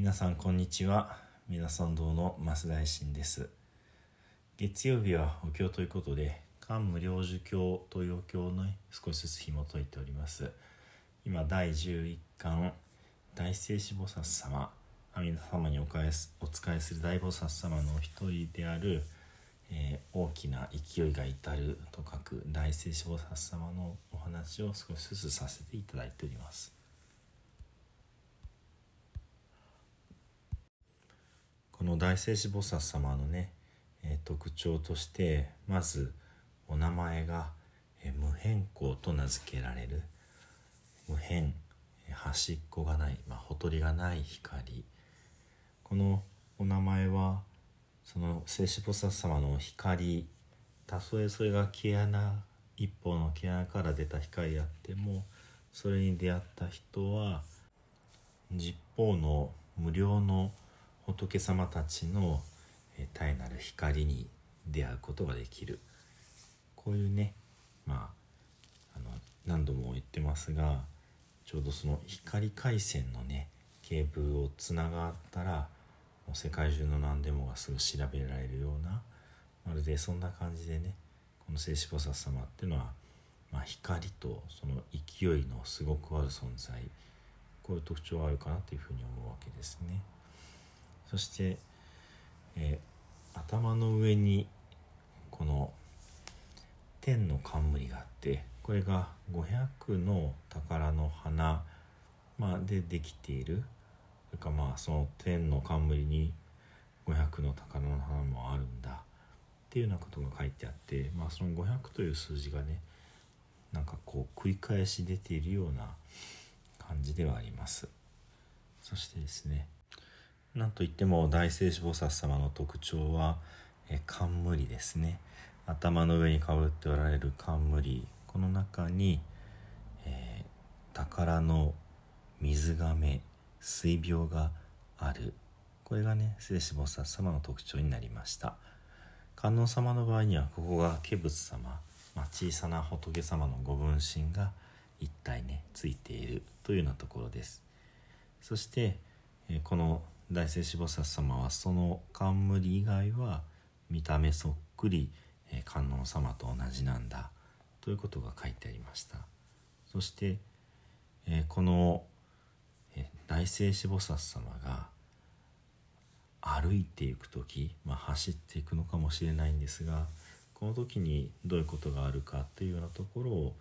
皆さんこんにちは。皆さん堂の増大臣です。月曜日はお経ということで漢無量寿経というお経の少しずつ紐解いております。今第11巻大聖子菩薩様阿弥陀様にお返すお仕えする大菩薩様の一人である、えー、大きな勢いが至ると書く大聖子菩薩様のお話を少しずつさせていただいておりますこの大聖子菩薩様のね、えー、特徴としてまずお名前が、えー、無変更と名付けられる。無変端っこがない、まあ、ほとりがない光。このお名前はその聖子菩薩様の光たとえそれが毛穴一方の毛穴から出た光であってもそれに出会った人は十方の無料の光仏様たちの絶えなる光に出会うことができるこういうねまああの何度も言ってますがちょうどその光回線のねケーブルをつながったらもう世界中の何でもがすぐ調べられるようなまるでそんな感じでねこの聖子菩薩様っていうのは、まあ、光とその勢いのすごくある存在こういう特徴があるかなというふうに思うわけですね。そして、えー、頭の上にこの天の冠があってこれが500の宝の花、まあ、でできている。それかまあその天の冠に500の宝の花もあるんだ。っていうようなことが書いてあって、まあ、その500という数字がねなんかこう繰り返し出ているような感じではあります。そしてですねなんといっても大聖子菩薩様の特徴はえ冠ですね。頭の上にかぶっておられる冠。この中に、えー、宝の水亀水病がある。これがね聖子菩薩様の特徴になりました。観音様の場合にはここが化仏様、まあ、小さな仏様のご分身が一体ねついているというようなところです。そして、えー、この大聖子菩薩様はその冠以外は見た目そっくり、観音様と同じなんだということが書いてありましたそして、この、大聖子菩薩様が歩いていく時、まあ、走っていくのかもしれないんですがこの時にどういうことがあるかというようなところを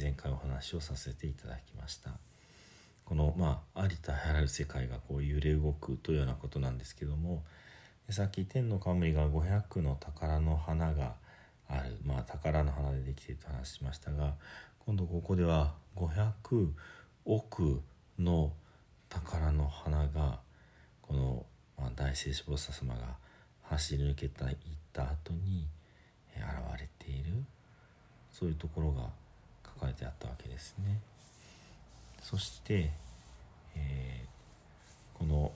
前回お話をさせていただきました。の、まあ、ありとあらゆる世界がこう揺れ動くというようなことなんですけどもさっき天の冠が500の宝の花がある、まあ、宝の花でできていると話しましたが今度ここでは500億の宝の花がこの、まあ、大聖子菩薩様が走り抜けた行った後に現れているそういうところが書かれてあったわけですね。そしてえー、この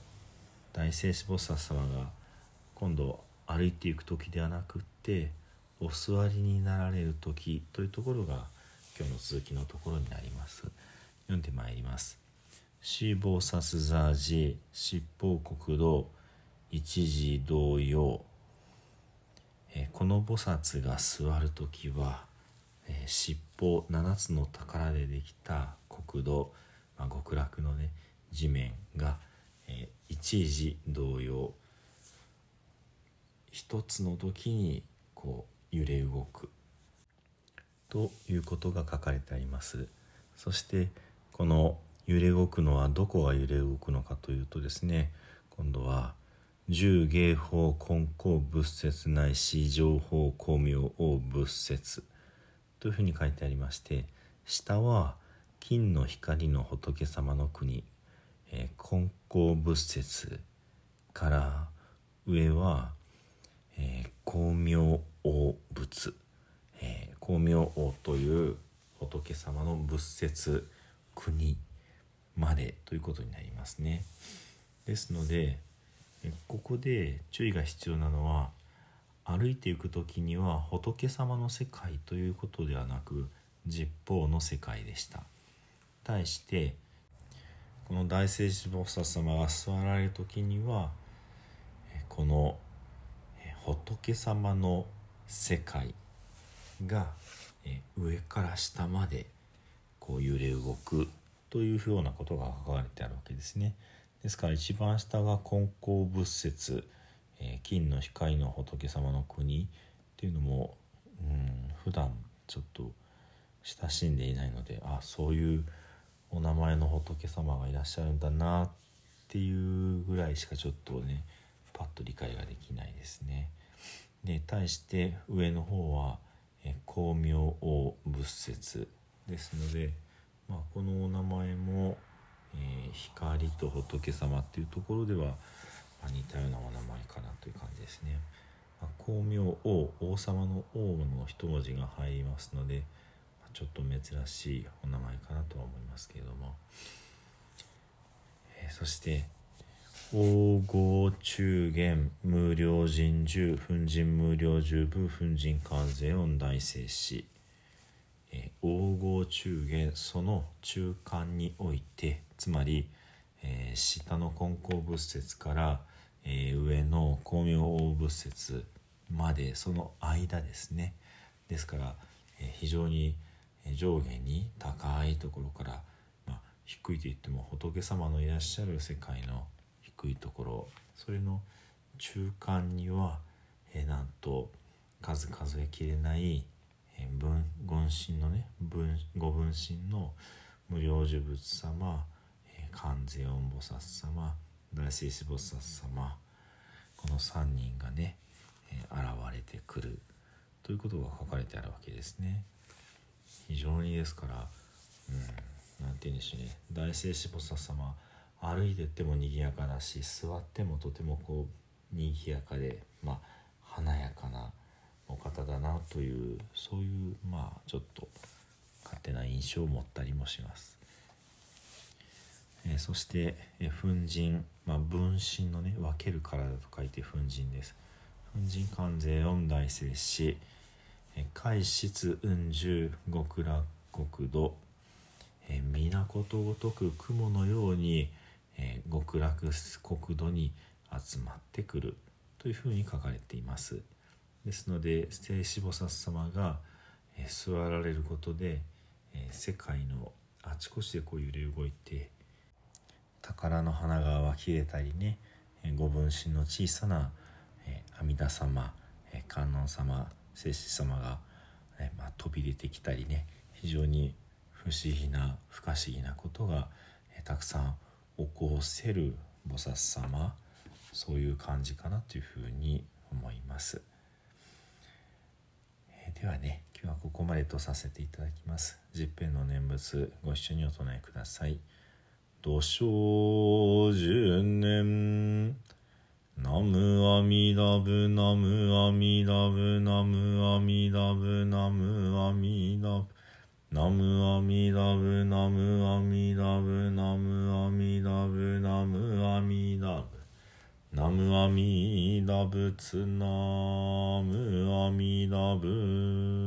大聖子菩薩様が今度歩いていく時ではなくってお座りになられる時というところが今日の続きのところになります。読んでまいります「死菩薩座寺七宝国土一時同様」えこの菩薩が座る時は、えー、七宝七つの宝でできた国土、まあ、極楽のね地面が、えー、一時同様一つの時にこう揺れ動く。ということが書かれてあります。そしてこの揺れ動くのはどこが揺れ動くのかというとですね今度は十芸法根高仏説ないし情報光明王仏説というふうに書いてありまして下は金の光の仏様の国。えー、根高仏説から上は、えー、光明王仏、えー、光明王という仏様の仏説国までということになりますね。ですのでここで注意が必要なのは歩いていく時には仏様の世界ということではなく十方の世界でした。対してこの大聖子菩薩様が座られる時にはこの仏様の世界が上から下までこう揺れ動くというようなことが書かれてあるわけですね。ですから一番下が金光仏説、金の光の仏様の国っていうのも、うん、普段ちょっと親しんでいないのであそういうお名前の仏様がいらっしゃるんだなっていうぐらいしかちょっとねパッと理解ができないですね。で対して上の方は光明王仏説ですので、まあ、このお名前も、えー、光と仏様っていうところでは、ま、似たようなお名前かなという感じですね。ま、光明王王様の王の一文字が入りますので、ちょっと珍しいお名前かなとは思いますけれども、えー、そして王合中元無料人獣粉人無料十部粉人関税音大聖子黄合中元その中間においてつまり、えー、下の金光仏説から、えー、上の光明王仏説までその間ですね。ですから、えー、非常に上下に高いところから、まあ、低いと言っても仏様のいらっしゃる世界の低いところそれの中間には、え、なんと数数えきれない分言神のね分ご分身の無料呪仏様え観世音菩薩様大聖子菩薩様この3人がね現れてくるということが書かれてあるわけですね。非常にですから、うん、なんて言うんでしょうね大聖子菩薩様歩いてっても賑やかだし座ってもとてもこう賑やかでまあ華やかなお方だなというそういうまあちょっと勝手な印象を持ったりもします。えー、そして、え、粉塵、まあ、分身のね分ける体と書いて粉塵です。粉塵関税四大聖子、海質雲十極楽国土、え、皆ことごとく雲のように、えー、極楽国土に集まってくるというふうに書かれています。ですので聖子菩薩様が、えー、座られることで、えー、世界のあちこちでこう揺れ動いて宝の花が湧き出たりね、えー、ご分身の小さな、え、阿弥陀様、え、観音様聖子様が、えまあ、飛び出てきたりね非常に不思議な不可思議なことが、え、たくさん起こせる菩薩様そういう感じかなというふうに思います。ではね今日はここまでとさせていただきます十遍の念仏ご一緒にお唱えください土生十年ナムアミダブナムアミダブナムアミダブナムアミダブナムアミダブナムアミダブナムアミダブナムアミダブナムアミダ仏ナムアミダ仏